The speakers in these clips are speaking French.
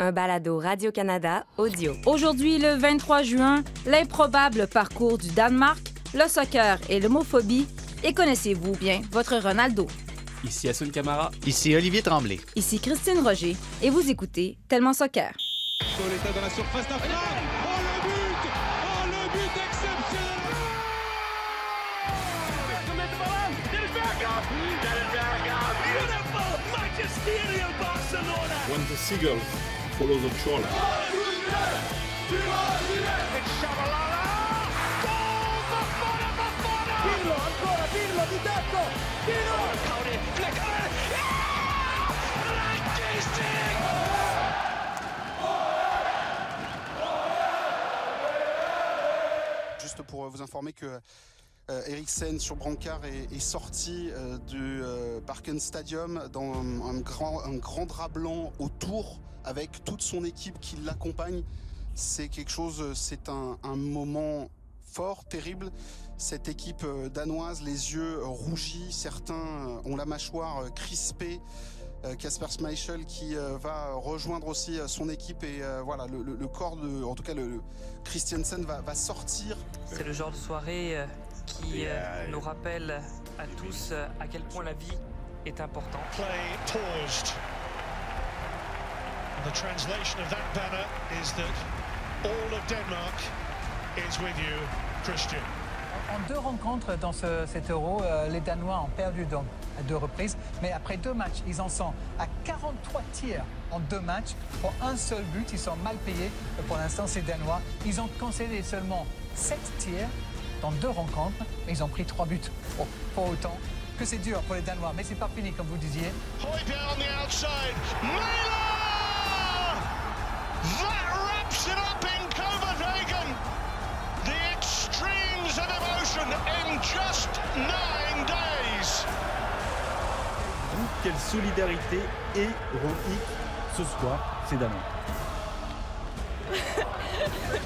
un balado Radio-Canada audio. Aujourd'hui, le 23 juin, l'improbable parcours du Danemark, le soccer et l'homophobie. Et connaissez-vous bien votre Ronaldo? Ici Assun Camara. Ici Olivier Tremblay. Ici Christine Roger. Et vous écoutez Tellement Soccer. Pauletta dans la surface d'affaire. Oh le but Oh le but exceptionnel Beautiful Magisterial Barcelona When the seagull Juste pour euh, vous informer que euh, sur Brancard est, sorti euh, du euh, Parken Stadium dans un grand, un grand drap blanc autour avec toute son équipe qui l'accompagne. C'est quelque chose, euh, c'est un, un moment fort, terrible. Cette équipe euh, danoise, les yeux euh, rougis, certains ont la mâchoire crispée. Casper Schmeichel qui va rejoindre aussi son équipe et voilà le, le- le corps de, en tout cas le, le Christiansen va, va sortir C'est le genre de soirée qui nous rappelle à tous à quel point la vie est importante. Play paused. The translation of that banner is that all of Denmark is with you, Christian. En deux rencontres dans ce- cet euro, euh, les Danois ont perdu donc à deux reprises. Mais après deux matchs, ils en sont à 43 tirs en deux matchs pour un seul but. Ils sont mal payés. Pour l'instant, ces Danois, ils ont concédé seulement 7 tirs dans deux rencontres, mais ils ont pris trois buts. Bon, pas autant que c'est dur pour les Danois, mais c'est pas fini comme vous disiez. That wraps it up in Copenhagen. The extremes of emotion in just nine days. Quelle solidarité héroïque ce soir, c'est Damien.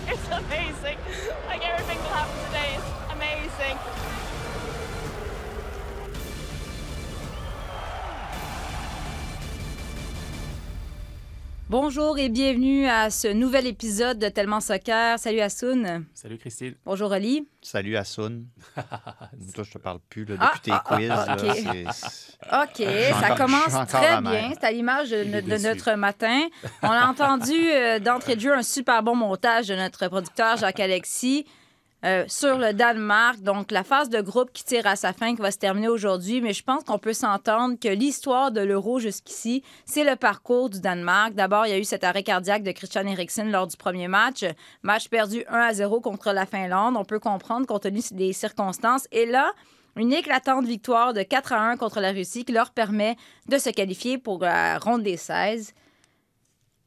It's amazing. Like everything that happened today is amazing. Bonjour et bienvenue à ce nouvel épisode de Tellement Soccer. Salut Assoun. Salut Christine. Bonjour Oli. Salut Assun. Toi, je te parle plus là, Ah, depuis tes ah, quiz. ah, là, ok. ça encore- commence très bien. C'est à l'image de, notre matin. On a entendu euh, d'entrée de jeu un super bon montage de notre producteur Jacques-Alexis euh, sur le Danemark. Donc, la phase de groupe qui tire à sa fin, qui va se terminer aujourd'hui. Mais je pense qu'on peut s'entendre que l'histoire de l'Euro jusqu'ici, c'est le parcours du Danemark. D'abord, il y a eu cet arrêt cardiaque de Christian Eriksen lors du premier match. Match perdu 1 à 0 contre la Finlande. On peut comprendre compte tenu des circonstances. Et là, une éclatante victoire de 4 à 1 contre la Russie qui leur permet de se qualifier pour la ronde des 16.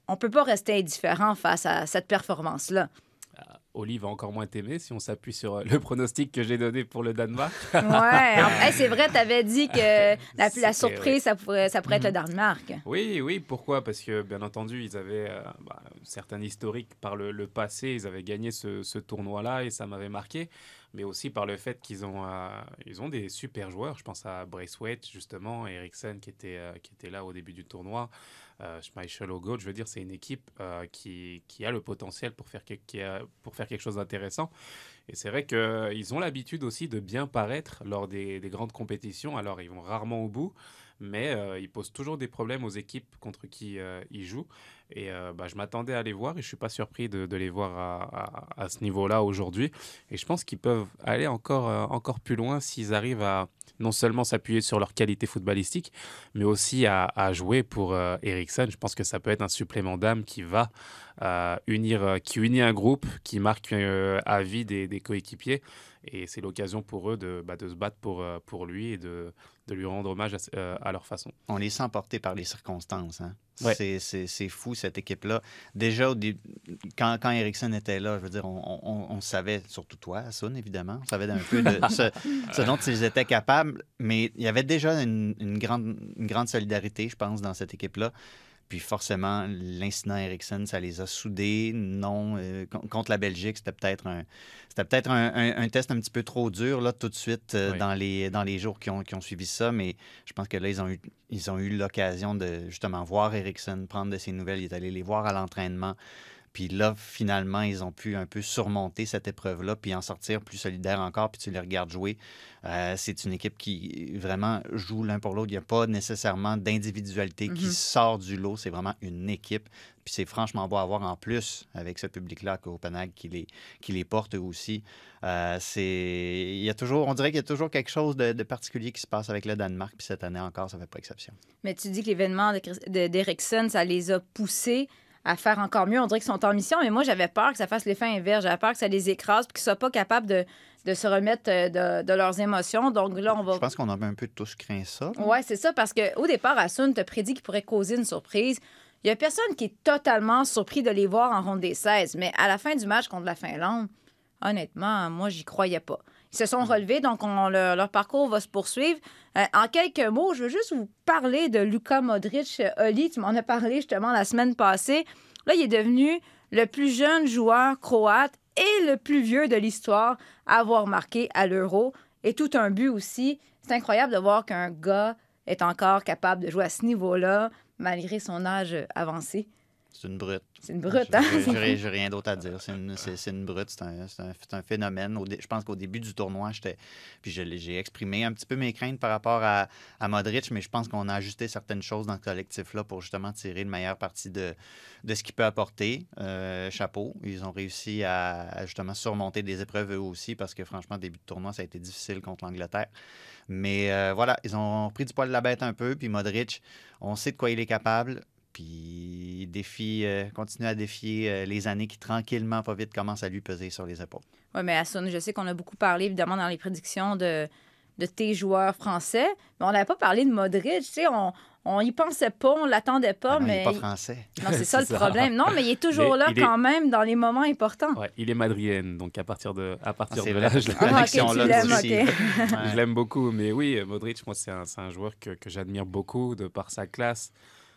On peut pas rester indifférent face à cette performance-là. Oli va encore moins t'aimer si on s'appuie sur euh, le pronostic que j'ai donné pour le Danemark. Ouais, hey, c'est vrai, tu avais dit que la, surprise, ça pourrait, ça pourrait être le Danemark. Oui, oui, pourquoi? Parce que, bien entendu, ils avaient euh, bah, un certain historique par le, le passé. Ils avaient gagné ce, ce tournoi-là et ça m'avait marqué. Mais aussi par le fait qu'ils ont, euh, ont des super joueurs. Je pense à Braithwaite, justement, Eriksen qui était, euh, qui était là au début du tournoi. Euh, au gauche. Je veux dire, c'est une équipe euh, qui, qui a le potentiel pour faire, que- pour faire quelque chose d'intéressant. Et c'est vrai qu'ils ont l'habitude aussi de bien paraître lors des grandes compétitions. Alors, ils vont rarement au bout, mais euh, ils posent toujours des problèmes aux équipes contre qui euh, ils jouent. Et euh, bah, je m'attendais à les voir et je suis pas surpris de, les voir à, ce niveau-là aujourd'hui. Et je pense qu'ils peuvent aller encore, euh, encore plus loin s'ils arrivent à non seulement s'appuyer sur leur qualité footballistique, mais aussi à, jouer pour euh, Eriksen. Je pense que ça peut être un supplément d'âme qui va unir, qui unit un groupe, qui marque à vie des coéquipiers. Et c'est l'occasion pour eux de, bah, de se battre pour, euh, pour lui et de, de lui rendre hommage à, euh, à leur façon. On les sent portés par les circonstances. Hein? Ouais. C'est- fou, cette équipe-là. Déjà, au quand, quand Ericsson était là, je veux dire, on, on- on savait, surtout toi, Assun, évidemment, on savait un peu de ce, ce dont ils étaient capables, mais il y avait déjà une, une grande, une grande solidarité, je pense, dans cette équipe-là. Puis forcément, l'incident Ericsson, ça les a soudés. Non, euh, con- contre la Belgique, c'était peut-être un, c'était peut-être un, un- un test un petit peu trop dur là, tout de suite euh, Oui. dans, les, dans les jours qui ont, qui ont suivi ça. Mais je pense que là, ils ont eu, ils ont eu l'occasion de justement voir Ericsson, prendre de ses nouvelles. Il est allé les voir à l'entraînement. Puis là, finalement, ils ont pu un peu surmonter cette épreuve-là, puis en sortir plus solidaire encore, puis tu les regardes jouer. Euh, c'est une équipe qui vraiment joue l'un pour l'autre. Il n'y a pas nécessairement d'individualité qui Mhm. sort du lot. C'est vraiment une équipe. Puis c'est franchement beau à voir en plus avec ce public-là à Copenhague qui les, qui les porte aussi. Euh. Il y a toujours, on dirait qu'il y a toujours quelque chose de, de particulier qui se passe avec le Danemark. Puis cette année encore, ça ne fait pas exception. Mais tu dis que l'événement de Chris- de- d'Erickson, ça les a poussés à faire encore mieux. On dirait qu'ils sont en mission, mais moi, j'avais peur que ça fasse l'effet inverse. J'avais peur que ça les écrase puis qu'ils ne soient pas capables de, de se remettre euh, de, de leurs émotions. Donc là, on va. Je pense qu'on avait un peu tous craint ça. Oui, c'est ça, parce qu'au départ, Asun t'a prédit qu'il pourrait causer une surprise. Il n'y a personne qui est totalement surpris de les voir en ronde des 16, mais à la fin du match contre la Finlande, honnêtement, moi, j'y croyais pas. Se sont relevés, donc on- leur, leur parcours va se poursuivre. Euh, en quelques mots, je veux juste vous parler de Luka Modric. Euh, Oli, tu m'en as parlé justement la semaine passée. Là, il est devenu le plus jeune joueur croate et le plus vieux de l'histoire à avoir marqué à l'Euro. Et tout un but aussi. C'est incroyable de voir qu'un gars est encore capable de jouer à ce niveau-là, malgré son âge avancé. C'est une brute. C'est une brute, hein? J'ai- rien d'autre à dire. C'est une, c'est- c'est une brute, c'est un, c'est un- phénomène. Au je pense qu'au début du tournoi, j'étais. Puis j'ai exprimé un petit peu mes craintes par rapport à, à Modric, mais je pense qu'on a ajusté certaines choses dans ce collectif-là pour justement tirer le meilleur parti de, de ce qu'il peut apporter. Euh, chapeau. Ils ont réussi à, à justement surmonter des épreuves eux aussi, parce que franchement, début de tournoi, ça a été difficile contre l'Angleterre. Mais euh, voilà, ils ont pris du poil de la bête un peu. Puis Modric, on sait de quoi il est capable. Puis il défie, euh, continue à défier euh, les années qui, tranquillement, pas vite, commencent à lui peser sur les épaules. Oui, mais Asun, je sais qu'on a beaucoup parlé, évidemment, dans les prédictions de, de tes joueurs français, mais on n'avait pas parlé de Modric. Tu sais, on, on y pensait pas, on l'attendait pas, Ah non, il mais. n'est pas français. Non, c'est ça le ça. problème. Non, mais il est toujours Il est- là est- quand même dans les moments importants. Ouais, il est madrienne, donc à partir de, à partir Ah, c'est de là, je l'aime. Ah, ok, connexion tu là l'aimes, aussi. ok. Ouais. Je l'aime beaucoup, mais oui, Modric, moi, c'est un, c'est un joueur que, que j'admire beaucoup de par sa classe,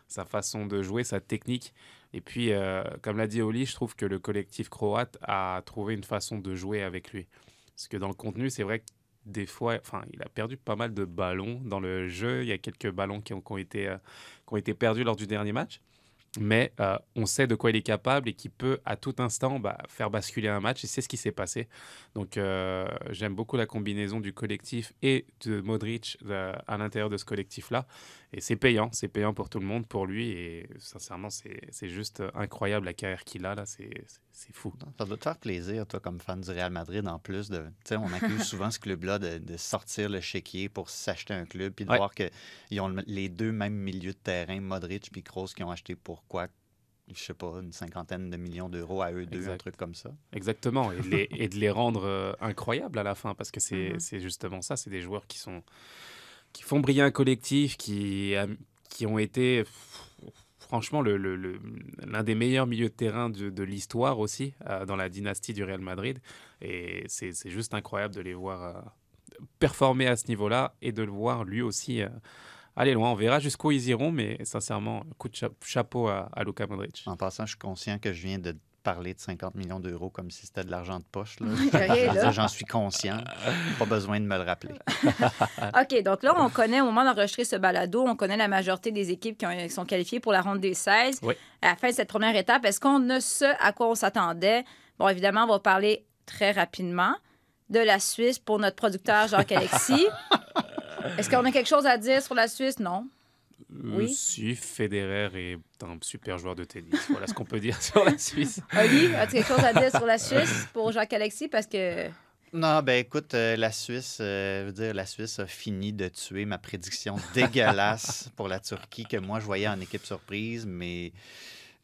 sa façon de jouer, sa technique. Et puis, euh, comme l'a dit Oli, je trouve que le collectif croate a trouvé une façon de jouer avec lui. Parce que dans le contenu, c'est vrai que des fois, enfin, il a perdu pas mal de ballons dans le jeu. Il y a quelques ballons qui ont, été, euh, qui ont été perdus lors du dernier match. Mais euh, on sait de quoi il est capable et qu'il peut à tout instant bah, faire basculer un match. Et c'est ce qui s'est passé. Donc euh, j'aime beaucoup la combinaison du collectif et de Modric euh, à l'intérieur de ce collectif-là. Et c'est payant, c'est payant pour tout le monde, pour lui. Et sincèrement, c'est juste incroyable la carrière qu'il a là. C'est fou. Ça doit te faire plaisir, toi, comme fan du Real Madrid, en plus de. Tu sais, on accuse souvent ce club-là de, de sortir le chéquier pour s'acheter un club, puis de Ouais. voir qu'ils ont le- les deux mêmes milieux de terrain, Modric puis Kroos, qui ont acheté pour quoi Je sais pas, une cinquantaine de millions d'euros à eux deux, Exact. un truc comme ça. Exactement. Et de les, et de les rendre euh, incroyables à la fin, parce que c'est c'est justement ça. C'est des joueurs qui sont qui font briller un collectif, qui, qui ont été franchement le- le- le- l'un des meilleurs milieux de terrain de, de l'histoire aussi, euh, dans la dynastie du Real Madrid. Et c'est c'est juste incroyable de les voir euh, performer à ce niveau-là et de le voir lui aussi euh, aller loin. On verra jusqu'où ils iront, mais sincèrement, coup de cha- chapeau à, à Luka Modric. En passant, je suis conscient que je viens de parler de 50 millions d'euros comme si c'était de l'argent de poche. J'en suis conscient. Pas besoin de me le rappeler. OK, donc là, on connaît, au moment d'enregistrer ce balado, on connaît la majorité des équipes qui, ont- qui sont qualifiées pour la ronde des 16. Oui. À la fin de cette première étape, est-ce qu'on a ce à quoi on s'attendait? Bon, évidemment, on va parler très rapidement de la Suisse pour notre producteur Jacques-Alexis. Est-ce qu'on a quelque chose à dire sur la Suisse? Non. Oui? Euh, Si, Federer est un super joueur de tennis. Voilà ce qu'on peut dire sur la Suisse. Oli, as-tu quelque chose à dire sur la Suisse pour Jacques-Alexis? Parce que... Non, ben écoute, euh, la Suisse, euh, je veux dire, la Suisse a fini de tuer ma prédiction dégueulasse pour la Turquie que moi je voyais en équipe surprise, mais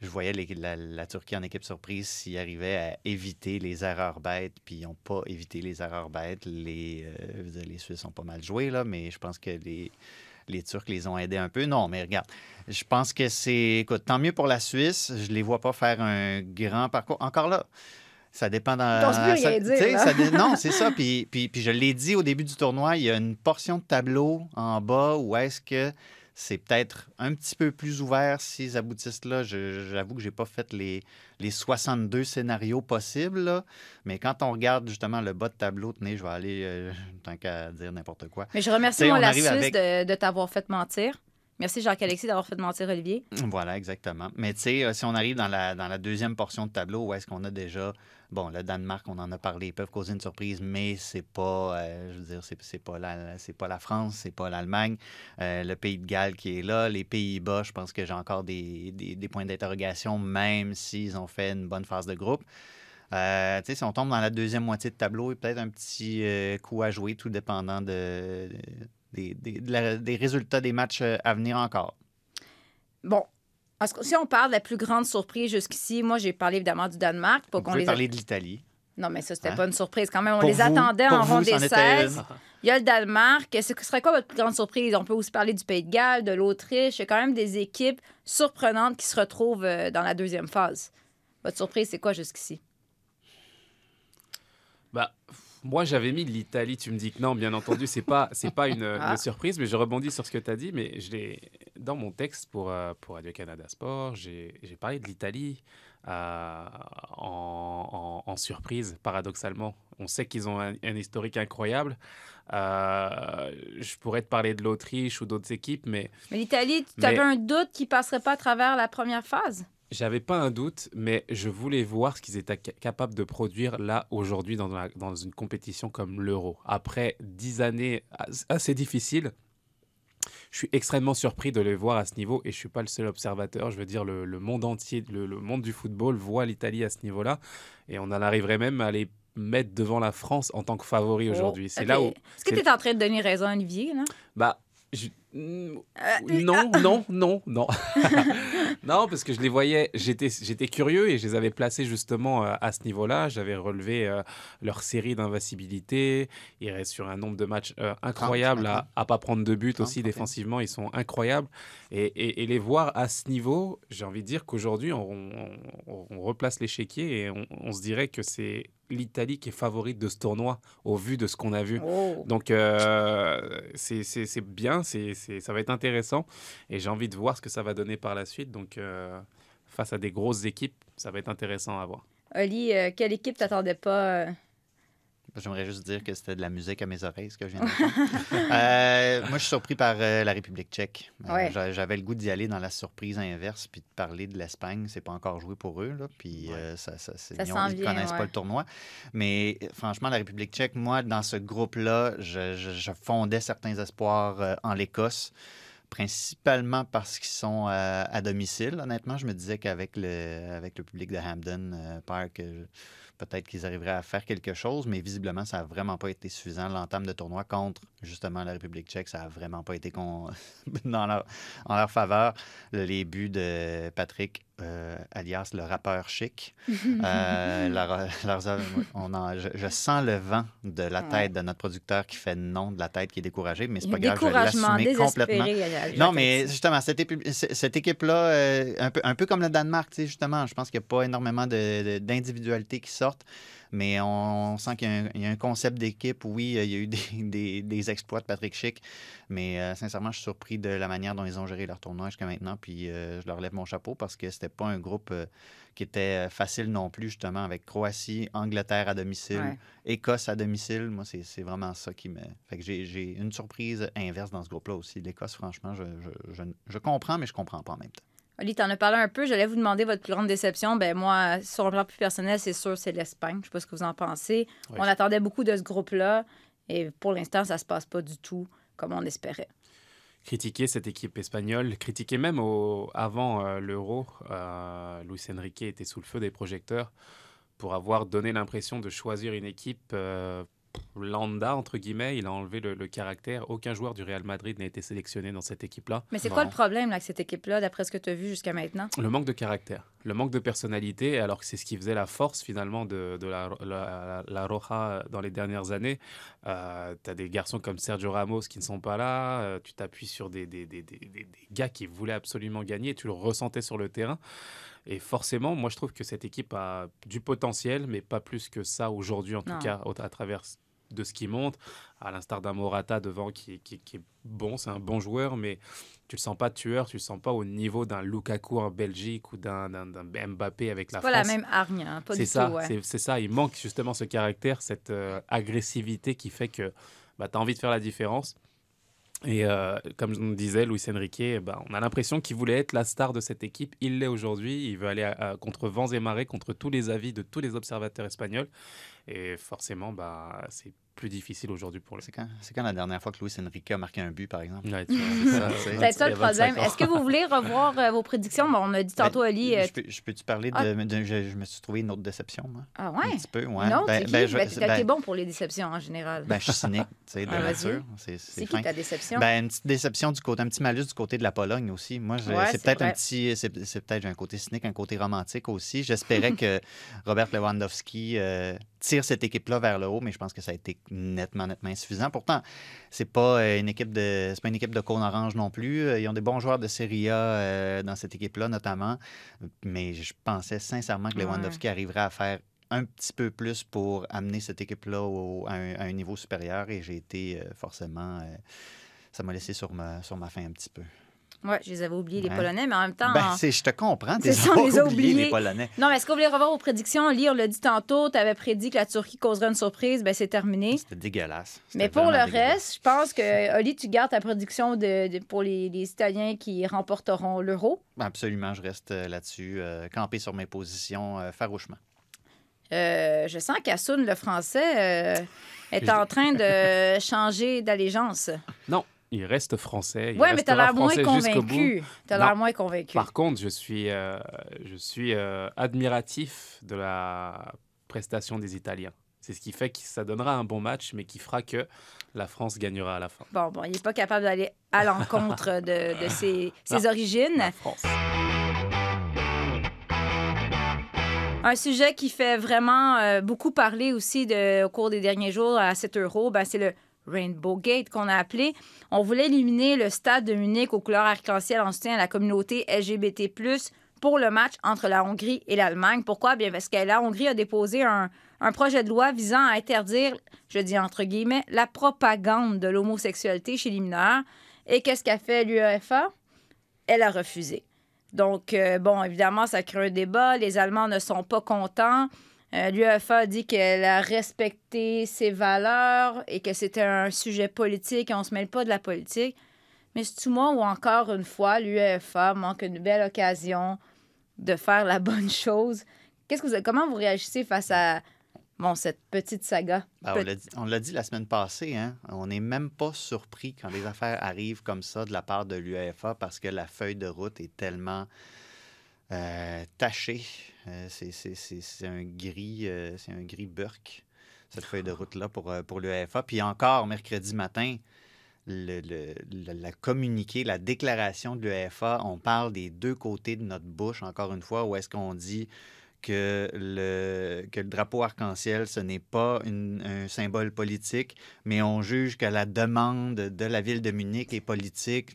je voyais les- la, la Turquie en équipe surprise s'ils arrivaient à éviter les erreurs bêtes, puis ils n'ont pas évité les erreurs bêtes. Les, euh, dire, les Suisses ont pas mal joué, là, mais je pense que les, les Turcs les ont aidés un peu. Non, mais regarde, je pense que c'est. Écoute, tant mieux pour la Suisse. Je les vois pas faire un grand parcours. Encore là. Ça dépend dans. Plus ça- rien dire, non, c'est ça. Puis, puis, puis je l'ai dit au début du tournoi, il y a une portion de tableau en bas où est-ce que c'est peut-être un petit peu plus ouvert s'ils aboutissent là. J'avoue que j'ai pas fait les, les 62 scénarios possibles, là. mais quand on regarde justement le bas de tableau, tenez, je vais aller, euh, tant qu'à dire n'importe quoi. Mais je remercie, T'sais, moi, on la arrive Suisse avec- de, de t'avoir fait mentir. Merci, Jacques-Alexis, d'avoir fait mentir Olivier. Voilà, exactement. Mais tu sais, euh, si on arrive dans la, deuxième portion de tableau, où est-ce qu'on a déjà, bon, le Danemark, on en a parlé, ils peuvent causer une surprise, mais c'est pas, euh, je veux dire, c'est, pas la, pas la France, c'est pas l'Allemagne, Euh, le Pays de Galles qui est là, les Pays-Bas, je pense que j'ai encore des, points d'interrogation, même s'ils ont fait une bonne phase de groupe. Euh, si on tombe dans la deuxième moitié de tableau, il y a peut-être un petit coup à jouer, tout dépendant de, des, des- de la- des résultats des matchs euh, à venir encore. Bon. Si on parle de la plus grande surprise jusqu'ici, moi, j'ai parlé évidemment du Danemark. Vous qu'on les a- parler de l'Italie. Non, mais ça, c'était Hein? pas une surprise quand même. On Pour les vous- attendait pour en c'en des était 16. une. Il y a le Danemark. Ce serait quoi votre plus grande surprise? On peut aussi parler du Pays de Galles, de l'Autriche. Il y a quand même des équipes surprenantes qui se retrouvent euh, dans la deuxième phase. Votre surprise, c'est quoi jusqu'ici? Bah, moi, j'avais mis l'Italie. Tu me dis que non, bien entendu, c'est pas, c'est pas une, Ah. une surprise, mais je rebondis sur ce que tu as dit. Mais je l'ai dans mon texte pour, euh, pour Radio Canada Sport, j'ai parlé de l'Italie euh, en, en- en surprise, paradoxalement. On sait qu'ils ont un, un historique incroyable. Euh, je pourrais te parler de l'Autriche ou d'autres équipes, mais Mais l'Italie, tu Mais- avais un doute qu'ils passerait pas à travers la première phase? J'avais pas un doute, mais je voulais voir ce qu'ils étaient ca- capables de produire là aujourd'hui dans, une compétition comme l'Euro. Après dix années as- assez difficiles, je suis extrêmement surpris de les voir à ce niveau et je suis pas le seul observateur. Je veux dire, le, le monde entier, le, le monde du football voit l'Italie à ce niveau-là et on en arriverait même à les mettre devant la France en tant que favori aujourd'hui. C'est Oh, là où. Est-ce que tu es en train de donner raison à Olivier, là? Bah, je- non, non, non, non. non, parce que je les voyais, j'étais, j'étais curieux et je les avais placés justement euh, à ce niveau-là. J'avais relevé euh, leur série d'invincibilité. Ils restent sur un nombre de matchs euh, incroyable à, à pas prendre de but 30, aussi défensivement. Ils sont incroyables. Et, et- et les voir à ce niveau, j'ai envie de dire qu'aujourd'hui, on, on- on replace l'échiquier et on, on se dirait que c'est l'Italie qui est favorite de ce tournoi au vu de ce qu'on a vu. Oh. Donc, euh, c'est bien, c'est- ça va être intéressant. Et j'ai envie de voir ce que ça va donner par la suite. Donc, euh, face à des grosses équipes, ça va être intéressant à voir. Oli, euh, quelle équipe t'attendais pas? J'aimerais juste dire que c'était de la musique à mes oreilles, ce que je viens d'entendre. Euh, moi, je suis surpris par euh, la République tchèque. Euh, Ouais. J'avais le goût d'y aller dans la surprise inverse, puis de parler de l'Espagne. C'est pas encore joué pour eux, là, puis ça, ça, c'est- Ça ils, ont- ils connaissent ouais. pas le tournoi. Mais franchement, la République tchèque, moi, dans ce groupe-là, je, je- je fondais certains espoirs en l'Écosse principalement parce qu'ils sont à domicile. Honnêtement, je me disais qu'avec le, avec le public de Hampden Park, euh, peut-être qu'ils arriveraient à faire quelque chose, mais visiblement, ça n'a vraiment pas été suffisant. L'entame de tournoi contre, justement, la République tchèque, ça n'a vraiment pas été en leur faveur. Les buts de Patrick, euh, alias le rappeur chic, euh, leur- œuvres, on en- je, je sens le vent de la tête de notre producteur qui fait non de la tête qui est découragé, mais c'est pas grave, je vais l'assumer complètement. Non, mais justement, cette, équipe-là, euh, un, peu, un peu comme le Danemark, justement, je pense qu'il n'y a pas énormément d'individualités qui sortent, mais on, sent qu'il y, a un- il y a un concept d'équipe. Oui, euh, il y a eu des, des- des exploits de Patrick Schick, mais euh, sincèrement, je suis surpris de la manière dont ils ont géré leur tournoi jusqu'à maintenant, puis euh, je leur lève mon chapeau parce que c'était pas un groupe euh, qui était facile non plus, justement, avec Croatie, Angleterre à domicile, Ouais. Écosse à domicile. Moi, c'est vraiment ça qui me. Fait que j'ai- j'ai une surprise inverse dans ce groupe-là aussi. L'Écosse, franchement, je, je, je, je comprends, mais je comprends pas en même temps. Oli, t'en as parlé un peu. J'allais vous demander votre plus grande déception. Ben moi, sur un plan plus personnel, c'est sûr, c'est l'Espagne. Je sais pas ce que vous en pensez. Oui. On attendait beaucoup de ce groupe-là. Et pour l'instant, ça se passe pas du tout comme on espérait. critiquer cette équipe espagnole, critiquer même au, avant euh, l'Euro. Euh, Luis Enrique était sous le feu des projecteurs pour avoir donné l'impression de choisir une équipe euh, lambda, entre guillemets. Il a enlevé le, le caractère. Aucun joueur du Real Madrid n'a été sélectionné dans cette équipe-là. Mais c'est quoi le problème avec cette équipe-là, d'après ce que tu as vu jusqu'à maintenant? Le manque de caractère, le manque de personnalité, alors que c'est ce qui faisait la force finalement de, de la, la, la Roja dans les dernières années. Euh, tu as des garçons comme Sergio Ramos qui ne sont pas là, euh, tu t'appuies sur des, des, des, des, gars qui voulaient absolument gagner, et tu le ressentais sur le terrain. Et forcément, moi je trouve que cette équipe a du potentiel, mais pas plus que ça aujourd'hui en Non. tout cas à travers de ce qu'il montre, à l'instar d'un Morata devant qui, qui, qui est bon, c'est un bon joueur, mais tu le sens pas tueur, tu le sens pas au niveau d'un Lukaku en Belgique ou d'un Mbappé avec la Pas France. la même hargne, hein, pas C'est ça, ouais. c'est- ça. Il manque justement ce caractère, cette euh, agressivité qui fait que bah, tu as envie de faire la différence. Et euh, comme je nous disais, Luis Enrique, ben, on a l'impression qu'il voulait être la star de cette équipe. Il l'est aujourd'hui. Il veut aller à- à- contre vents et marées, contre tous les avis de tous les observateurs espagnols. Et forcément, bah, c'est plus difficile aujourd'hui pour lui. C'est quand, c'est quand la dernière fois que Luis Enrique a marqué un but, par exemple? Ouais, tu vois, c'est ça, le a 25 problème. Est-ce que vous voulez revoir euh, vos prédictions? Bon, on a dit tantôt, Ben, Ali. euh, je, peux, je peux-tu parler de, Ah. de- je, je me suis trouvé une autre déception, moi? Ah Un ouais? petit peu, ouais. Non, Ben- ben, je- Ben, t'es ben- bon pour les déceptions en général. Ben, je suis cynique, tu sais, de Ah, nature. C'est, c'est c'est fin. qui ta déception? Ben, une petite déception du côté, un petit malus du côté de la Pologne aussi. Moi, je- Ouais, c'est c'est peut-être un petit, c'est, c'est peut-être un côté cynique, un côté romantique aussi. J'espérais que Robert Lewandowski euh, tire cette équipe-là vers le haut, mais je pense que ça a été nettement, nettement insuffisant. Pourtant, c'est pas euh, une équipe de, c'est pas une équipe de cône orange non plus. Euh, Ils ont des bons joueurs de Serie A euh, dans cette équipe-là notamment, mais je pensais sincèrement que Ouais. Lewandowski arriverait à faire un petit peu plus pour amener cette équipe-là au- à, un, à un niveau supérieur et j'ai été euh, forcément. euh, ça m'a laissé sur ma, sur ma faim un petit peu. Ouais, je les avais oubliés, les Ouais. Polonais, mais en même temps. Ben, c'est- je te comprends, on les a oublié, oubliés. les Polonais. Non, mais est-ce que vous voulez revoir vos prédictions? On l'a dit tantôt, tu avais prédit que la Turquie causerait une surprise. Ben, c'est terminé. C'était dégueulasse. Mais pour le reste, je pense que, Oli, tu gardes ta prédiction de, de- pour les, les Italiens qui remporteront l'euro. Absolument, je reste euh, là-dessus, euh, campé sur mes positions euh, farouchement. Euh, je sens qu'Assoun, le français, euh, est en train de changer d'allégeance. Non, il reste français. il Ouais, mais t'as l'air moins convaincu. T'as l'air moins convaincu. Par contre, je suis, euh, je suis euh, admiratif de la prestation des Italiens. C'est ce qui fait que ça donnera un bon match, mais qui fera que la France gagnera à la fin. Bon, bon, il n'est pas capable d'aller à l'encontre de, de ses, ses Non. origines. La France. Un sujet qui fait vraiment euh, beaucoup parler aussi de, au cours des derniers jours à 7 euros, ben, c'est le Rainbow Gate qu'on a appelé. On voulait éliminer le stade de Munich aux couleurs arc-en-ciel en soutien à la communauté LGBT+, pour le match entre la Hongrie et l'Allemagne. Pourquoi? Bien parce que la Hongrie a déposé un, projet de loi visant à interdire, je dis entre guillemets, la propagande de l'homosexualité chez les mineurs. Et qu'est-ce qu'a fait l'UEFA? Elle a refusé. Donc, euh, bon, évidemment, ça crée un débat. Les Allemands ne sont pas contents. Euh, L'UEFA a dit qu'elle a respecté ses valeurs et que c'était un sujet politique et on ne se mêle pas de la politique. Mais c'est-tu moi ou encore une fois, l'UEFA manque une belle occasion de faire la bonne chose? Qu'est-ce que vous, comment vous réagissez face à bon, cette petite saga? Ben, on l'a dit- on l'a dit la semaine passée, hein? on n'est même pas surpris quand les affaires arrivent comme ça de la part de l'UEFA parce que la feuille de route est tellement euh, tachée. Euh, c'est- c'est c'est- c'est un gris, euh, c'est un gris burk, cette feuille de route-là pour, pour l'UEFA. Puis encore, mercredi matin, le, le- le- la communiqué, la déclaration de l'UEFA, on parle des deux côtés de notre bouche, encore une fois, où est-ce qu'on dit que le, que le drapeau arc-en-ciel, ce n'est pas une- un symbole politique, mais on juge que la demande de la ville de Munich est politique.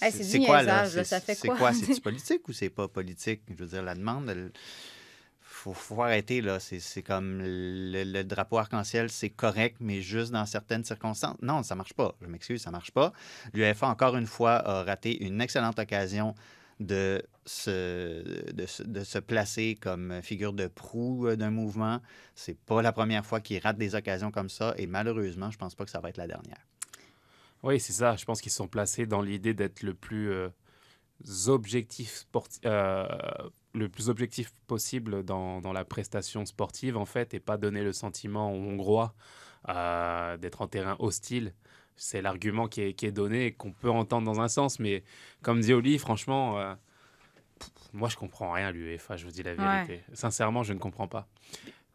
Hey, c'est quoi, là? niaisage, là, ça fait C'est quoi? quoi? C'est-tu politique ou c'est pas politique? Je veux dire, la demande, il faut, faut arrêter, là. C'est c'est comme le, le drapeau arc-en-ciel, c'est correct, mais juste dans certaines circonstances. Non, ça marche pas. Je m'excuse, ça marche pas. L'UEFA, encore une fois, a raté une excellente occasion de se, de, se- de se placer comme figure de proue euh, d'un mouvement. C'est pas la première fois qu'ils ratent des occasions comme ça et malheureusement, je pense pas que ça va être la dernière. Oui, c'est ça. Je pense qu'ils sont placés dans l'idée d'être le plus euh, objectif euh, le plus objectif possible dans, dans la prestation sportive en fait et pas donner le sentiment aux Hongrois euh, d'être en terrain hostile. C'est l'argument qui est, qui est donné et qu'on peut entendre dans un sens, mais comme dit Oli, franchement, pff, moi je comprends rien à l'UEFA, je vous dis la Ouais. vérité. Sincèrement, je ne comprends pas.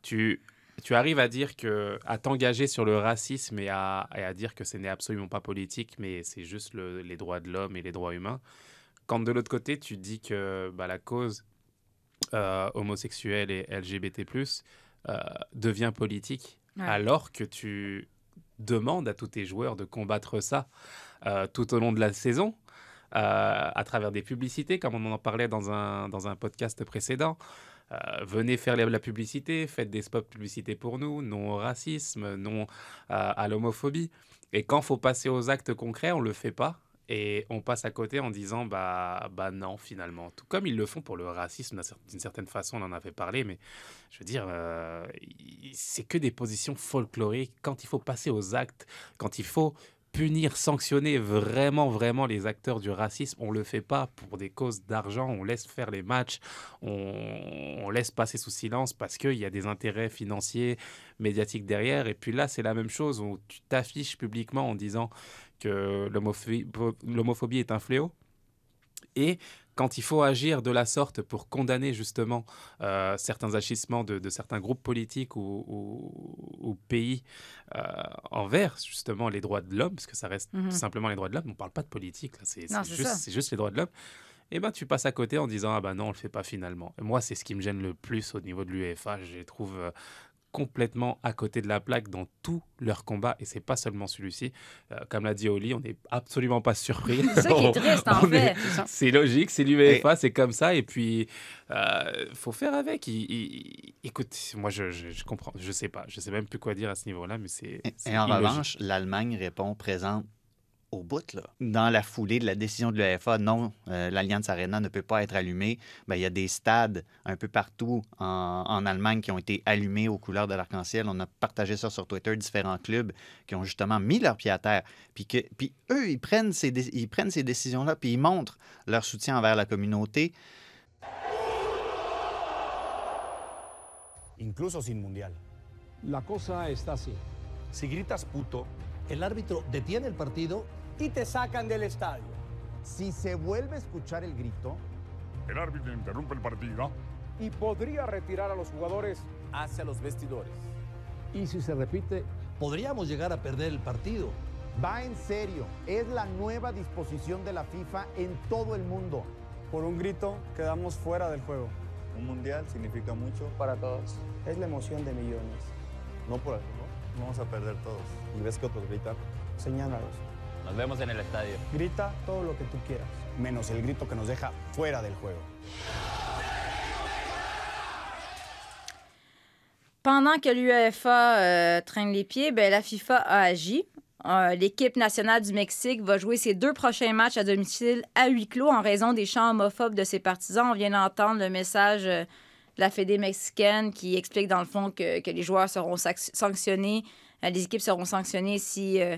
Tu, tu arrives à dire que à t'engager sur le racisme et à, et à dire que ce n'est absolument pas politique, mais c'est juste le- les droits de l'homme et les droits humains. Quand de l'autre côté, tu dis que bah, la cause euh, homosexuelle et LGBT+, euh, devient politique, Ouais. alors que tu demandes à tous tes joueurs de combattre ça euh, tout au long de la saison, à travers des publicités, comme on en parlait dans un, dans un podcast précédent, euh, venez faire la, la publicité, faites des spots publicités pour nous, non au racisme, non à, à l'homophobie. Et quand faut passer aux actes concrets, on le fait pas. Et on passe à côté en disant bah, bah non, finalement. Tout comme ils le font pour le racisme, d'une certaine façon, on en avait parlé, mais je veux dire, euh, il- c'est que des positions folkloriques. Quand il faut passer aux actes, quand il faut punir, sanctionner vraiment, vraiment les acteurs du racisme, on le fait pas pour des causes d'argent, on laisse faire les matchs, on, laisse passer sous silence parce qu'il y a des intérêts financiers, médiatiques derrière. Et puis là, c'est la même chose, où tu t'affiches publiquement en disant que l'homophobie est un fléau. Et quand il faut agir de la sorte pour condamner justement euh, certains agissements de, de certains groupes politiques ou, ou- ou pays euh, envers justement les droits de l'homme, parce que ça reste Mhm. tout simplement les droits de l'homme, on ne parle pas de politique, c'est juste, les droits de l'homme. Et ben tu passes à côté en disant ah ben non on le fait pas finalement. Et moi c'est ce qui me gêne le plus au niveau de l'UEFA, je les trouve euh, complètement à côté de la plaque dans tous leurs combats et c'est pas seulement celui-ci. Euh, comme l'a dit Oli, on n'est absolument pas surpris. C'est ça qui est On- triste, en on fait. est- C'est logique, c'est l'UEFA, c'est comme ça. Et puis, euh, faut faire avec. Il- il- écoute, moi, je, je, je comprends. Je sais pas. Je sais même plus quoi dire à ce niveau-là, mais c'est. c'est Et en illogique. revanche, l'Allemagne répond présente au bout. Là. Dans la foulée de la décision de l'UEFA, non, euh, l'Alliance Arena ne peut pas être allumée. Ben, il y a des stades un peu partout en, en Allemagne qui ont été allumés aux couleurs de l'arc-en-ciel. On a partagé ça sur Twitter, différents clubs qui ont justement mis leur pied à terre. Puis, que, puis eux, ils prennent ces, ils prennent ces décisions-là, puis ils montrent leur soutien envers la communauté. Incluso sin mundial. La cosa está así. Si gritas puto, El árbitro detiene el partido y te sacan del estadio. si se vuelve a escuchar el grito, El árbitro interrumpe el partido. Y podría retirar a los jugadores hacia los vestidores. y si se repite, podríamos llegar a perder el partido. Va en serio. Es la nueva disposición de la FIFA en todo el mundo. Por un grito quedamos fuera del juego. Un mundial significa mucho Para todos. Es la emoción de millones. No por alguno. Vamos a perder todos. ¿Y ves que otros gritan? Señálalos. Nos vemos en el estadio. Grita todo lo que tú quieras. Menos el grito que nos deja fuera del juego. Pendant que l'UEFA euh, traîne les pieds, ben, la FIFA a agi. Euh, L'équipe nationale du Mexique va jouer ses deux prochains matchs à domicile à huis clos en raison des chants homophobes de ses partisans. On vient d'entendre le message euh, de la Fédé mexicaine qui explique dans le fond que, que les joueurs seront sanctionnés, les équipes seront sanctionnées si, euh,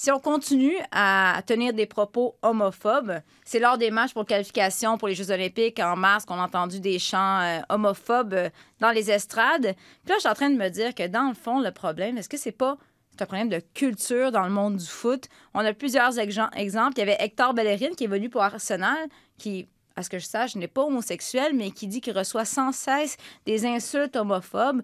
si on continue à tenir des propos homophobes. C'est lors des matchs pour qualification pour les Jeux olympiques en mars qu'on a entendu des chants euh, homophobes euh, dans les estrades. Puis là, je suis en train de me dire que dans le fond, le problème, est-ce que c'est pas un problème de culture dans le monde du foot? On a plusieurs ex- exemples. Il y avait Hector Bellerin qui évolue pour Arsenal, qui, à ce que je sache, n'est pas homosexuel, mais qui dit qu'il reçoit sans cesse des insultes homophobes.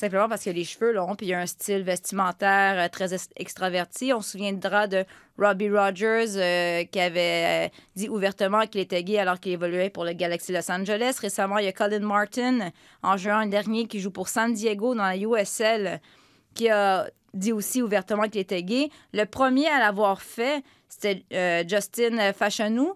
Simplement parce a les cheveux longs, puis il a un style vestimentaire euh, très extraverti. On se souviendra de Robbie Rogers euh, qui avait euh, dit ouvertement qu'il était gay alors qu'il évoluait pour le Galaxy Los Angeles. Récemment, il y a Colin Martin, en juin dernier, qui joue pour San Diego dans la USL, qui a dit aussi ouvertement qu'il était gay. Le premier à l'avoir fait, c'était Justin Fashanou,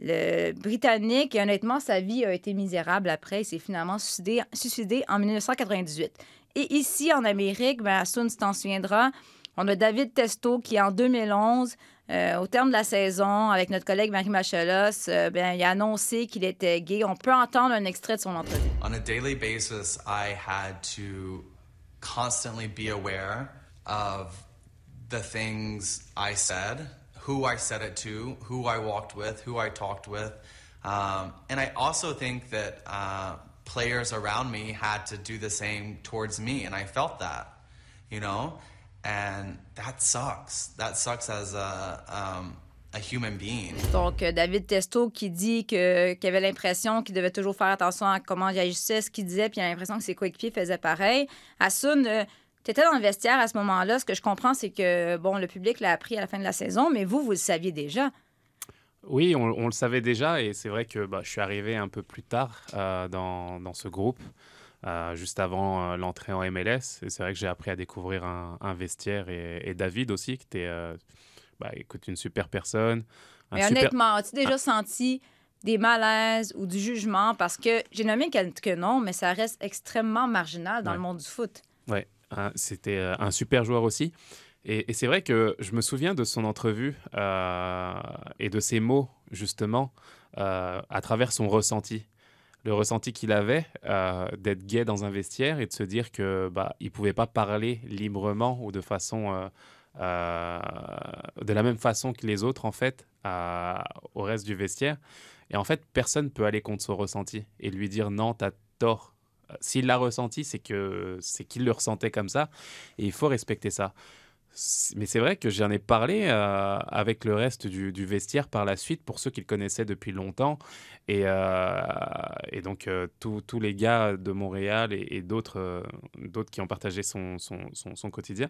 le Britannique. Honnêtement, sa vie a été misérable après. Il s'est finalement suicidé, en 1998. Et ici, en Amérique, ben, Asun, tu t'en souviendras, on a David Testo qui, en 2011, euh, au terme de la saison, avec notre collègue Marie Machelos, euh, ben, a annoncé qu'il était gay. On peut entendre un extrait de son entrevue. On a daily basis, I had to constantly be aware of the things I said, who I said it to, who I walked with, who I talked with. Um, and I also think that uh, players around me had to do the same towards me, and I felt that, you know? And that sucks. That sucks as a, um, a human being. Donc, euh, David Testo qui dit qu'il avait l'impression qu'il devait toujours faire attention à comment il agissait, ce qu'il disait, puis il a l'impression que ses coéquipiers faisaient pareil. Asun, tu étais dans le vestiaire à ce moment-là. Ce que je comprends, c'est que, bon, le public l'a appris à la fin de la saison, mais vous, vous le saviez déjà. Oui, on, on le savait déjà et c'est vrai que bah, je suis arrivé un peu plus tard euh, dans, dans ce groupe, euh, juste avant euh, l'entrée en MLS. Et c'est vrai que j'ai appris à découvrir un, un vestiaire et, et David aussi, qui était bah, écoute, une super personne. un Mais super- honnêtement, as-tu déjà senti des malaises ou du jugement? Parce que j'ai nommé quelques noms, mais ça reste extrêmement marginal dans Ouais. le monde du foot. Hein, c'était euh, un super joueur aussi. Et, c'est vrai que je me souviens de son entrevue euh, et de ses mots, justement, euh, à travers son ressenti. Le ressenti qu'il avait d'être gay dans un vestiaire et de se dire que bah, il pouvait pas parler librement ou de façon de la même façon que les autres en fait au reste du vestiaire. Et en fait, personne peut aller contre son ressenti et lui dire non, t'as tort. S'il l'a ressenti, c'est que c'est qu'il le ressentait comme ça et il faut respecter ça. Mais c'est vrai que j'en ai parlé euh, avec le reste du, vestiaire par la suite pour ceux qui le connaissaient depuis longtemps et, euh, donc euh, tous les gars de Montréal et, d'autres qui ont partagé son, quotidien.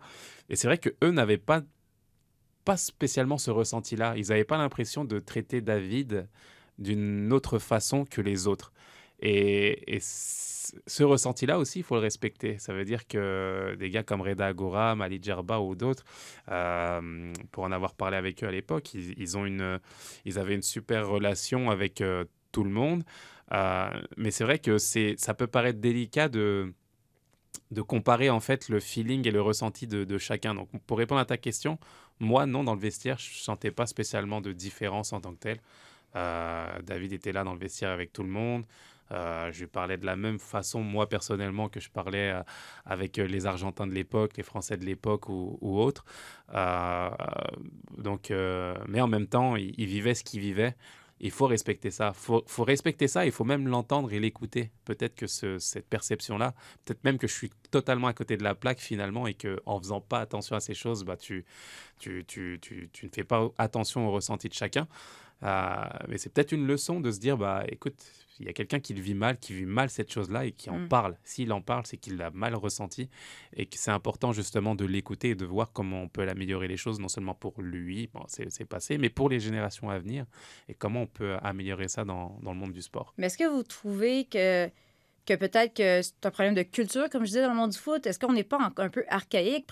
Et c'est vrai que eux n'avaient pas pas spécialement ce ressenti-là. Ils n'avaient pas l'impression de traiter David d'une autre façon que les autres. Et, ce ressenti-là aussi, il faut le respecter. Ça veut dire que des gars comme Reda Agora, Mali Djerba ou d'autres, euh, pour en avoir parlé avec eux à l'époque, ils, ont une, ils avaient une super relation avec euh, tout le monde. Euh, mais c'est vrai que c'est, ça peut paraître délicat de, de comparer en fait le feeling et le ressenti de, chacun. Donc pour répondre à ta question, moi non, dans le vestiaire, je sentais pas spécialement de différence en tant que tel. Euh, David était là dans le vestiaire avec tout le monde. Euh, je lui parlais de la même façon, moi personnellement, que je parlais euh, avec euh, les Argentins de l'époque, les Français de l'époque ou, autres. Donc, mais en même temps, il, il vivait ce qu'il vivait. Il faut respecter ça. Il faut, respecter ça. Il faut même l'entendre et l'écouter. Peut-être que ce- cette perception-là, peut-être même que je suis totalement à côté de la plaque finalement et que en faisant pas attention à ces choses, bah, tu, tu, tu, tu, ne fais pas attention au ressenti de chacun. Mais c'est peut-être une leçon de se dire, bah, écoute, il y a quelqu'un qui le vit mal, qui vit mal cette chose-là et qui en Mm. parle. S'il en parle, c'est qu'il l'a mal ressenti et que c'est important justement de l'écouter et de voir comment on peut améliorer les choses, non seulement pour lui, bon, c'est c'est passé, mais pour les générations à venir et comment on peut améliorer ça dans, dans le monde du sport. Mais est-ce que vous trouvez que, que peut-être que c'est un problème de culture, comme je disais, dans le monde du foot? Est-ce qu'on n'est pas un peu archaïque?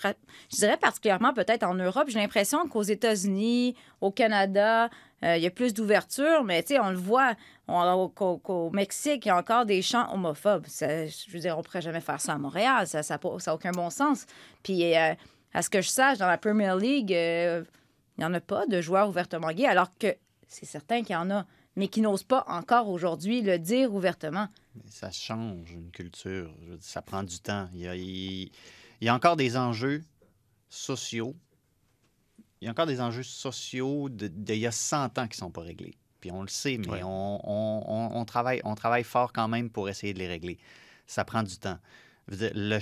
Je dirais particulièrement peut-être en Europe. J'ai l'impression qu'aux États-Unis, au Canada, euh, il y a plus d'ouverture, mais tu sais, on le voit on- au, Mexique, il y a encore des chants homophobes. Je veux dire, on ne pourrait jamais faire ça à Montréal. Ça n'a aucun bon sens. Puis, euh, à ce que je sache, dans la Premier League, euh, il n'y en a pas de joueurs ouvertement gays, alors que c'est certain qu'il y en a, mais qui n'osent pas encore aujourd'hui le dire ouvertement. Ça change une culture. Je veux dire, ça prend du temps. Il y, a, il- il y a encore des enjeux sociaux. Il y a encore des enjeux sociaux d'il y a 100 ans qui ne sont pas réglés. Puis on le sait, mais Ouais. on, on- on- on travaille, on travaille fort quand même pour essayer de les régler. Ça prend du temps. Je veux dire, le,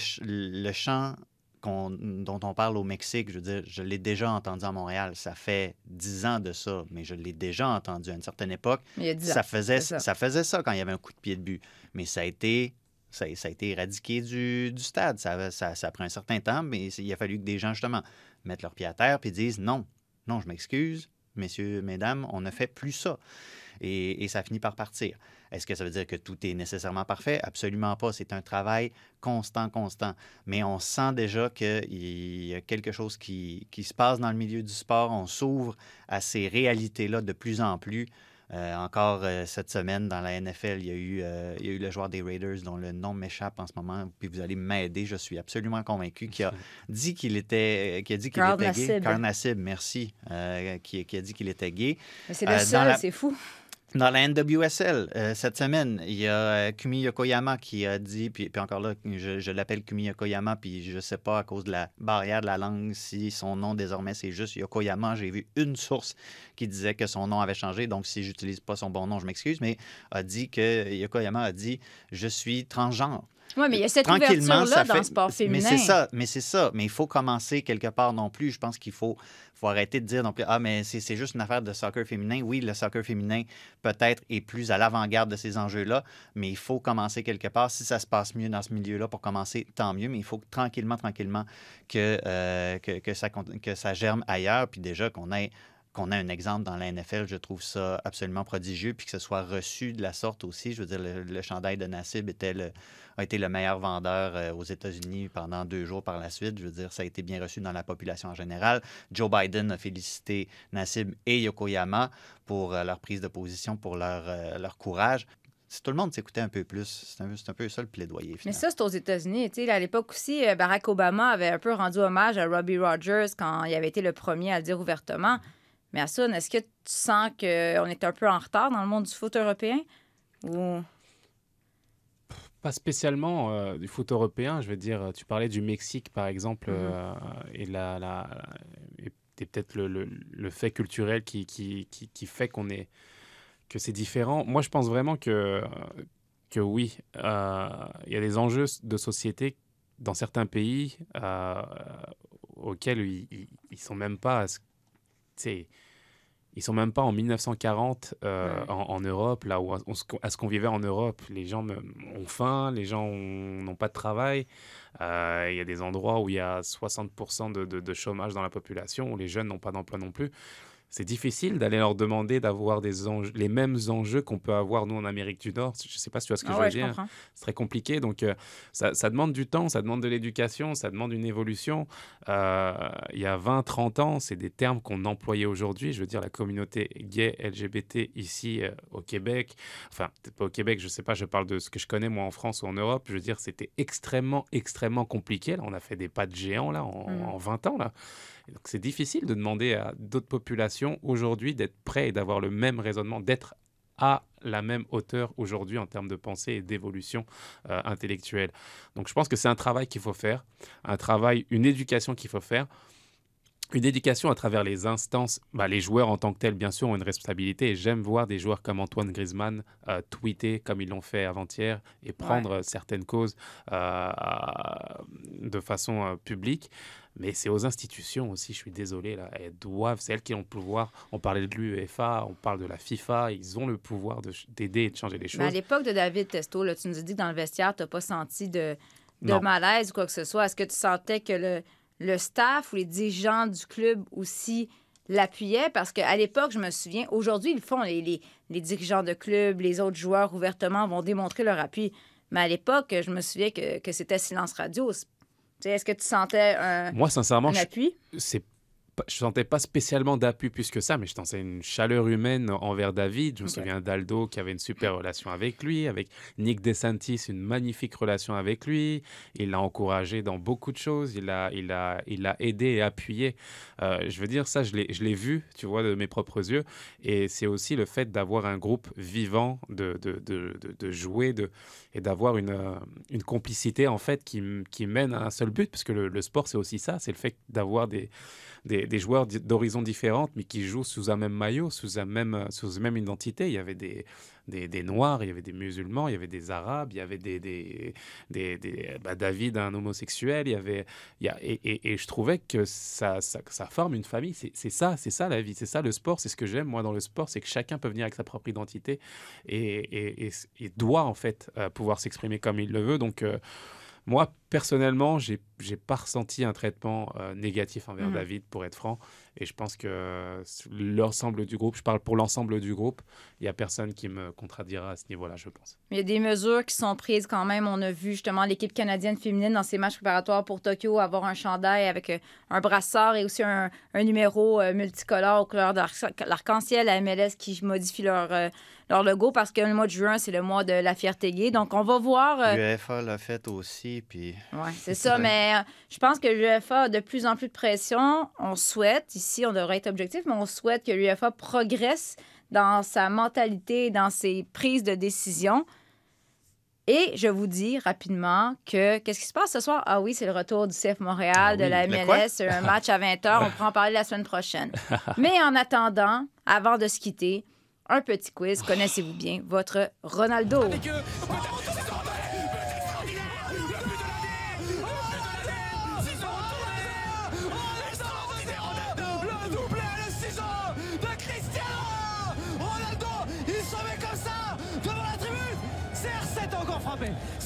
le chant qu'on- dont on parle au Mexique, je veux dire, je l'ai déjà entendu à Montréal. Ça fait 10 ans de ça, mais je l'ai déjà entendu à une certaine époque. Il y a 10 ans, ça faisait c'est ça. ça faisait ça quand il y avait un coup de pied de but. Mais ça a été, ça, a été éradiqué du, du stade. Ça, ça, ça pris un certain temps, mais il a fallu que des gens, justement, mettent leur pied à terre et disent non, non, je m'excuse, messieurs, mesdames, on ne fait plus ça. Et, et ça finit par partir. Est-ce que ça veut dire que tout est nécessairement parfait? Absolument pas. C'est un travail constant, constant. Mais on sent déjà qu'il y a quelque chose qui, qui se passe dans le milieu du sport. On s'ouvre à ces réalités-là de plus en plus. Euh, encore euh, cette semaine, dans la NFL, il y, a eu, euh, il y a eu le joueur des Raiders dont le nom m'échappe en ce moment, puis vous allez m'aider, je suis absolument convaincu, qui a dit qu'il était, qui a dit qu'il Karl était gay. Nassib, merci, qui, qui a dit qu'il était gay. C'est le seul, la- c'est fou. Dans la NWSL, euh, cette semaine, il y a euh, Kumi Yokoyama qui a dit, puis, encore là, je, je l'appelle Kumi Yokoyama, puis je ne sais pas à cause de la barrière de la langue si son nom désormais c'est juste Yokoyama. J'ai vu une source qui disait que son nom avait changé, donc si j'utilise pas son bon nom, je m'excuse, mais a dit que Yokoyama a dit Je suis transgenre. Oui, mais il y a cette ouverture-là dans le sport féminin. Mais c'est ça, mais c'est ça. Mais il faut commencer quelque part non plus. Je pense qu'il faut, faut arrêter de dire non plus, ah, mais c'est juste une affaire de soccer féminin. Oui, le soccer féminin peut-être est plus à l'avant-garde de ces enjeux-là, mais il faut commencer quelque part. Si ça se passe mieux dans ce milieu-là pour commencer, tant mieux. Mais il faut tranquillement, tranquillement que, euh, que, que ça, que ça germe ailleurs. Puis déjà qu'on ait qu'on ait un exemple dans la NFL, je trouve ça absolument prodigieux, puis que ce soit reçu de la sorte aussi. Je veux dire, le, le chandail de Nassib était le, a été le meilleur vendeur euh, aux États-Unis pendant deux jours par la suite. Je veux dire, ça a été bien reçu dans la population en général. Joe Biden a félicité Nassib et Yokoyama pour euh, leur prise de position, pour leur, euh, leur courage. Si tout le monde s'écoutait un peu plus, c'est un, c'est un peu ça le plaidoyer. Mais ça, c'est aux États-Unis. À l'époque aussi, Barack Obama avait un peu rendu hommage à Robbie Rogers quand il avait été le premier à le dire ouvertement. Mais Assun, est-ce que tu sens qu'on est un peu en retard dans le monde du foot européen? Ou... Pas spécialement euh, du foot européen, je veux dire, tu parlais du Mexique par exemple, Mhm. euh, et, la, la- et peut-être le, le- le fait culturel qui, qui, qui, qui fait qu'on est, que c'est différent. Moi je pense vraiment que, que oui, euh, il y a des enjeux de société dans certains pays euh, auxquels ils, ils sont même pas, à ce- sais, ils sont même pas en 1940 euh, Ouais. en, en Europe, là où on à ce qu'on vivait en Europe. Les gens ont faim, les gens ont- n'ont pas de travail. Euh, Il y a des endroits où il y a 60% de, de- de chômage dans la population, où les jeunes n'ont pas d'emploi non plus. C'est difficile d'aller leur demander d'avoir des enjeux- les mêmes enjeux qu'on peut avoir nous en Amérique du Nord. Je ne sais pas si tu vois ce que Ah je ouais, veux je dire. C'est très compliqué. Donc, euh, ça, ça demande du temps, ça demande de l'éducation, ça demande une évolution. Euh, il y a 20, 30 ans, c'est des termes qu'on employait aujourd'hui. Je veux dire, la communauté gay, LGBT ici euh, au Québec, enfin, peut-être pas au Québec, je sais pas, je parle de ce que je connais moi en France ou en Europe. Je veux dire, c'était extrêmement, extrêmement compliqué. Là, on a fait des pas de géant là, en, Mm. en 20 ans. Là. C'est difficile de demander à d'autres populations aujourd'hui d'être prêts et d'avoir le même raisonnement, d'être à la même hauteur aujourd'hui en termes de pensée et d'évolution euh, intellectuelle. Donc je pense que c'est un travail qu'il faut faire, un travail, une éducation qu'il faut faire. Une éducation à travers les instances, bah, les joueurs en tant que tels, bien sûr, ont une responsabilité. Et j'aime voir des joueurs comme Antoine Griezmann euh, tweeter comme ils l'ont fait avant-hier et prendre euh, certaines causes euh, de façon euh, publique. Mais c'est aux institutions aussi, je suis désolé, là, elles doivent, c'est elles qui ont le pouvoir. On parlait de l'UEFA, on parle de la FIFA, ils ont le pouvoir d'aider et de changer les choses. Mais à l'époque de David Testo, là, tu nous as dit que dans le vestiaire, tu n'as pas senti de, malaise ou quoi que ce soit. Est-ce que tu sentais que le, le staff ou les dirigeants du club aussi l'appuyaient? Parce qu'à l'époque, je me souviens, aujourd'hui, ils le font, les, les, les dirigeants de club, les autres joueurs ouvertement vont démontrer leur appui. Mais à l'époque, je me souviens que, que c'était silence radio. Est-ce que tu sentais un, Moi, sincèrement, un je- appui? c'est je sentais pas spécialement d'appui plus que ça, mais je sentais une chaleur humaine envers David. Je me souviens d'Aldo qui avait une super relation avec lui, avec Nick DeSantis, une magnifique relation avec lui. Il l'a encouragé dans beaucoup de choses. Il l'a il a, il a aidé et appuyé. Euh, je veux dire, ça, je l'ai vu, tu vois, de mes propres yeux. Et c'est aussi le fait d'avoir un groupe vivant, de, de, de, de- jouer de, et d'avoir une, euh, une complicité, en fait, qui, qui mène à un seul but, parce que le, le sport, c'est aussi ça, c'est le fait d'avoir des, des, des joueurs d'horizons différentes, mais qui jouent sous un même maillot, sous, un même, sous une même identité. Il y avait des, des, des Noirs, il y avait des musulmans, il y avait des Arabes, il y avait des, des, des, bah, David, un homosexuel, il y avait, il y a, et, je trouvais que ça, ça, forme une famille. C'est ça, c'est ça la vie, c'est ça le sport, c'est ce que j'aime moi dans le sport, c'est que chacun peut venir avec sa propre identité et, et doit en fait euh, pouvoir s'exprimer comme il le veut. Donc euh, moi, personnellement, j'ai j'ai pas ressenti un traitement euh, négatif envers Mhm. David, pour être franc. Et je pense que euh, l'ensemble du groupe, je parle pour l'ensemble du groupe, il y a personne qui me contredira à ce niveau-là, je pense. Il y a des mesures qui sont prises quand même. On a vu justement l'équipe canadienne féminine dans ses matchs préparatoires pour Tokyo avoir un chandail avec euh, un brassard et aussi un, un numéro multicolore aux couleurs de l'arc- l'arc-en-ciel à MLS qui modifie leur, euh, leur logo parce que le mois de juin, c'est le mois de la fierté gay. Donc, on va voir. euh, L'UEFA l'a fait aussi, puis... Ouais, c'est ça, mais euh, je pense que l'UEFA a de plus en plus de pression. On souhaite, ici, on devrait être objectif, mais on souhaite que l'UEFA progresse dans sa mentalité, dans ses prises de décision. Et je vous dis rapidement que qu'est-ce qui se passe ce soir? Ah oui, c'est le retour du CF Montréal, Ah de oui. la? MLS, c'est un match à 20h. On pourra en parler la semaine prochaine. Mais en attendant, avant de se quitter, un petit quiz. Connaissez-vous bien votre Ronaldo?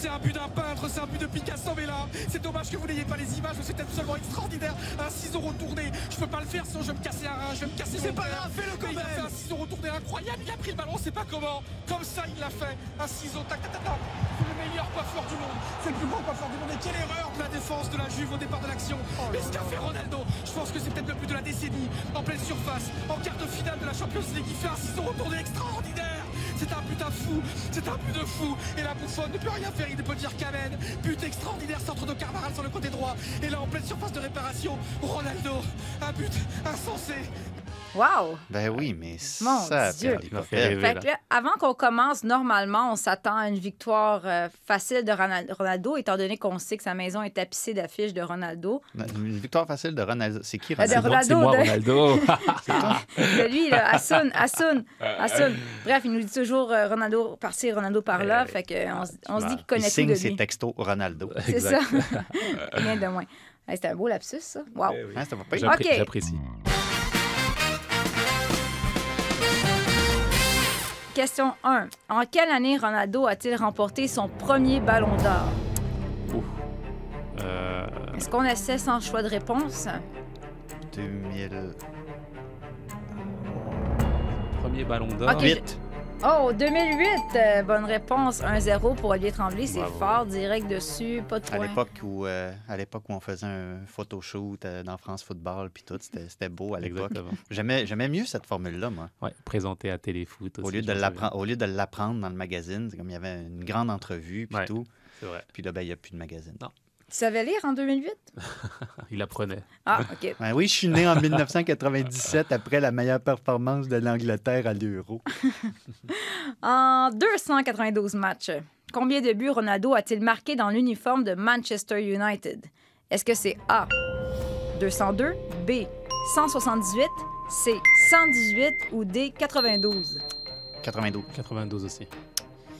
C'est un but d'un peintre, c'est un but de Picasso, mais là, c'est dommage que vous n'ayez pas les images, c'est absolument extraordinaire. Un ciseau retourné, je peux pas le faire sinon je vais me casser un rein, je vais me casser C'est pas grave, fais-le quand Il a fait un ciseau retourné incroyable, il a pris le ballon, c'est pas comment. Comme ça, il l'a fait. Un ciseau, tac, tac, tac, tac. C'est le meilleur coiffeur du monde. C'est le plus grand coiffeur du monde. Et quelle erreur de la défense de la Juve au départ de l'action. Mais ce qu'a fait Ronaldo, je pense que c'est peut-être le but de la décennie. En pleine surface, en quart de finale de la Champions League, il fait un ciseau retourné extraordinaire. C'est un à fou, c'est un but de fou. Et la bouffonne ne peut rien faire, il ne peut dire qu'amen. But extraordinaire, centre de Carvaral sur le côté droit. Et là, en pleine surface de réparation, Ronaldo, un but insensé. Wow! Ben oui, mais Mon ça Dieu. perd pas fait perdre. rêver. Fait que là, avant qu'on commence, normalement, on s'attend à une victoire euh, facile de Ronal- Ronaldo, étant donné qu'on sait que sa maison est tapissée d'affiches de Ronaldo. Une victoire facile de Ronaldo. C'est qui de Ronaldo? Ronaldo, C'est moi, de- Ronaldo. de lui, là, Hassoun, Hassoun, Hassoun. Bref, il nous dit toujours euh, Ronaldo par-ci, Ronaldo par-là. Eh, fait que on, se dit qu'il connaît Il tout signe de ses textos Ronaldo. C'est ça. Rien de moins. Hey, C'était un beau lapsus, ça. Wow. Oui. Hein, ça va Question 1. En quelle année Ronaldo a-t-il remporté son premier ballon d'or? Euh, Est-ce qu'on essaie sans choix de réponse? 2000. premier ballon d'or. Ok, Oh, 2008! euh, bonne réponse. 1-0 pour Olivier Tremblay. C'est Bravo. fort, direct dessus. Pas de À point. l'époque où, euh, à l'époque où on faisait un photoshoot euh, dans France Football, puis tout, c'était c'était beau à l'époque. Exactement. J'aimais j'aimais mieux cette formule-là, moi. Ouais, présenté à Téléfoot aussi. Au lieu, de je me l'appren- au lieu de l'apprendre dans le magazine, c'est comme il y avait une grande entrevue, puis Ouais. tout. C'est vrai. Puis là, ben, il n'y a plus de magazine. Non. Tu savais lire en 2008? Il apprenait. Ah, OK. Ben oui, je suis né en 1997 après la meilleure performance de l'Angleterre à l'Euro. En 292 matchs, combien de buts Ronaldo a-t-il marqué dans l'uniforme de Manchester United? Est-ce que c'est A, 202, B, 178, C, 118 ou D, 92? 92. 92 aussi.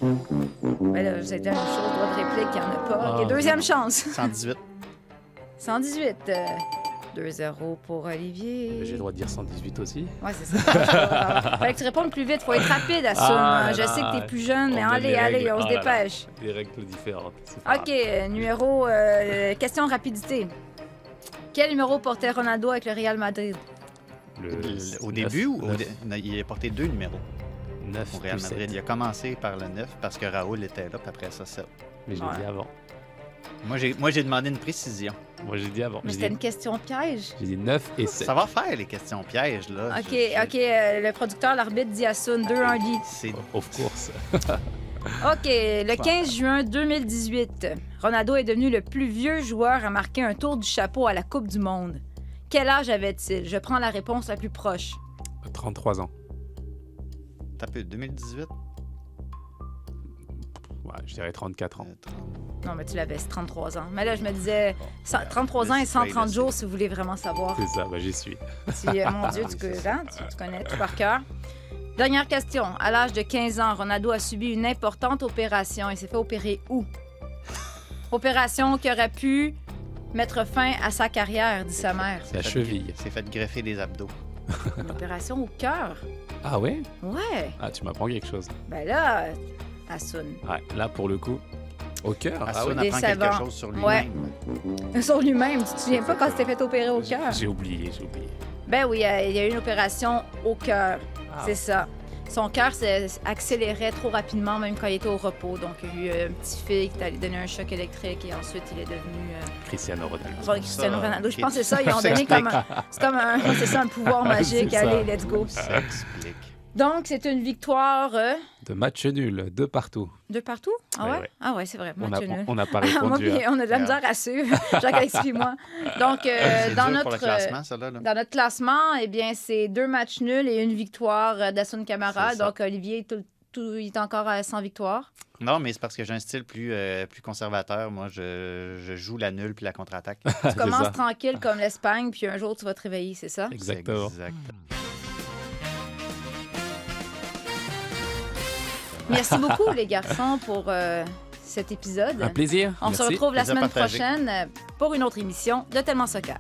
Ben là, vous avez la même chose, droit de réplique, il n'y en a pas. Ah, OK, deuxième chance. 118. 118. euh, 2-0 pour Olivier. J'ai le droit de dire 118 aussi. Ouais, c'est ça. Fallait que tu répondes plus vite. Faut être rapide, Assun. Ah, Je là, sais que t'es plus jeune, mais donne allez, les allez, règles. on se là là. dépêche. Des règles différentes. c'est pas OK, euh, numéro... euh, question rapidité. Quel numéro portait Ronaldo avec le Real Madrid? Le- Le- au neuf, début, ou au neuf, dé- non, il a porté deux numéros? Au Real Madrid. Il a commencé par le 9 parce que Raoul était là, puis après ça, 7. Mais je l'ai Ouais. dit avant. Moi, j'ai moi, j'ai demandé une précision. Moi, j'ai dit avant. Mais c'était dit, une question piège. j'ai dit 9 et 7. Ça va faire les questions pièges, là. OK, Je- je- OK. euh, le producteur, l'arbitre dit Assun, 2-1 lead. C'est Of course. OK, le 15 juin 2018, Ronaldo est devenu le plus vieux joueur à marquer un tour du chapeau à la Coupe du Monde. Quel âge avait-il? Je prends la réponse la plus proche. 33 ans. T'as peu 2018? Ouais, je dirais 34 ans. Euh, 30. Non, mais tu l'avais, c'est 33 ans. Mais là, je me disais, cent- 33 ans et laisse- 130 laisse- jours, si vous voulez vraiment savoir. C'est ça, bah, j'y suis. Si, euh, mon Dieu, tu, hein, tu, tu connais tout par cœur. Dernière question. À l'âge de 15 ans, Ronaldo a subi une importante opération. Il s'est fait opérer où? Opération qui aurait pu mettre fin à sa carrière, dit sa mère. La cheville. C'est fait greffer des abdos. Une opération au cœur. Ah ouais? Ouais. Ah, tu m'apprends quelque chose. Ben là, Assun. Ouais, là, pour le coup, au cœur. Ah, Ah ouais. on apprend quelque chose sur Ouais. lui-même. Sur lui-même. Tu te souviens pas quand tu t'es fait opérer au cœur? J'ai oublié, j'ai oublié. Ben oui, euh, il y a eu une opération au cœur. Ah. C'est ça. Son cœur s'est- accélérait trop rapidement, même quand il était au repos. Donc, il y a eu euh, un petit fille qui est allé donner un choc électrique et ensuite, il est devenu euh, Cristiano Ronaldo. Ron- Cristiano Ça, Ronaldo. Je pense que c'est ça. Ils ont donné comme un, c'est comme un, c'est ça, un pouvoir magique. Allez, let's go. Ça explique. Donc, c'est une victoire euh, De match nul, deux partout. de partout? Ah Ouais. Ah ouais, c'est vrai. On Match a- nul. on n'a pas répondu. on a de la misère à suivre. Jacques, explique-moi. Donc, euh, dans notre classement, là. là. Dans notre classement, eh bien, c'est deux matchs nuls et une victoire euh, d'Assun Camara. Donc, Olivier, tout- tout- il est encore à 100 victoires. Non, mais c'est parce que j'ai un style plus, euh, plus conservateur. Moi, je, je joue la nulle puis la contre-attaque. Tu commences tranquille comme l'Espagne, puis un jour, tu vas te réveiller, c'est ça? Exactement. C'est Merci beaucoup, les garçons, pour euh, cet épisode. Un plaisir. On se retrouve la Plaisir semaine partagé. prochaine euh, pour une autre émission de Tellement Soccer.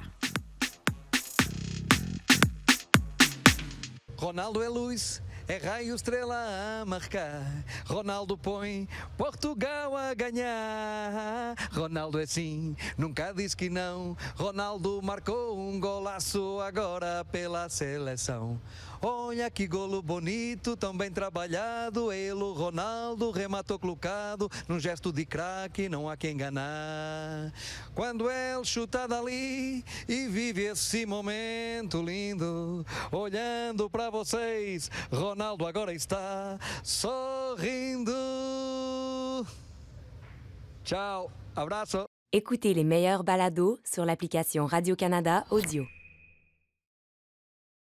Ronaldo é luz, É raio estrela a marcar. Ronaldo põe Portugal a ganhar. Ronaldo é sim, nunca disse que não. Ronaldo marcou um golaço agora pela seleção. Olha que golo bonito, tão bem trabalhado. Ele, o Ronaldo, rematou colocado. Num gesto de craque, não há quem enganar. Quando ele chuta dali e vive esse momento lindo, olhando para vocês, Ronaldo agora está sorrindo. Ciao, abraço. Écoutez les meilleurs balados sur l'application Radio-Canada Audio.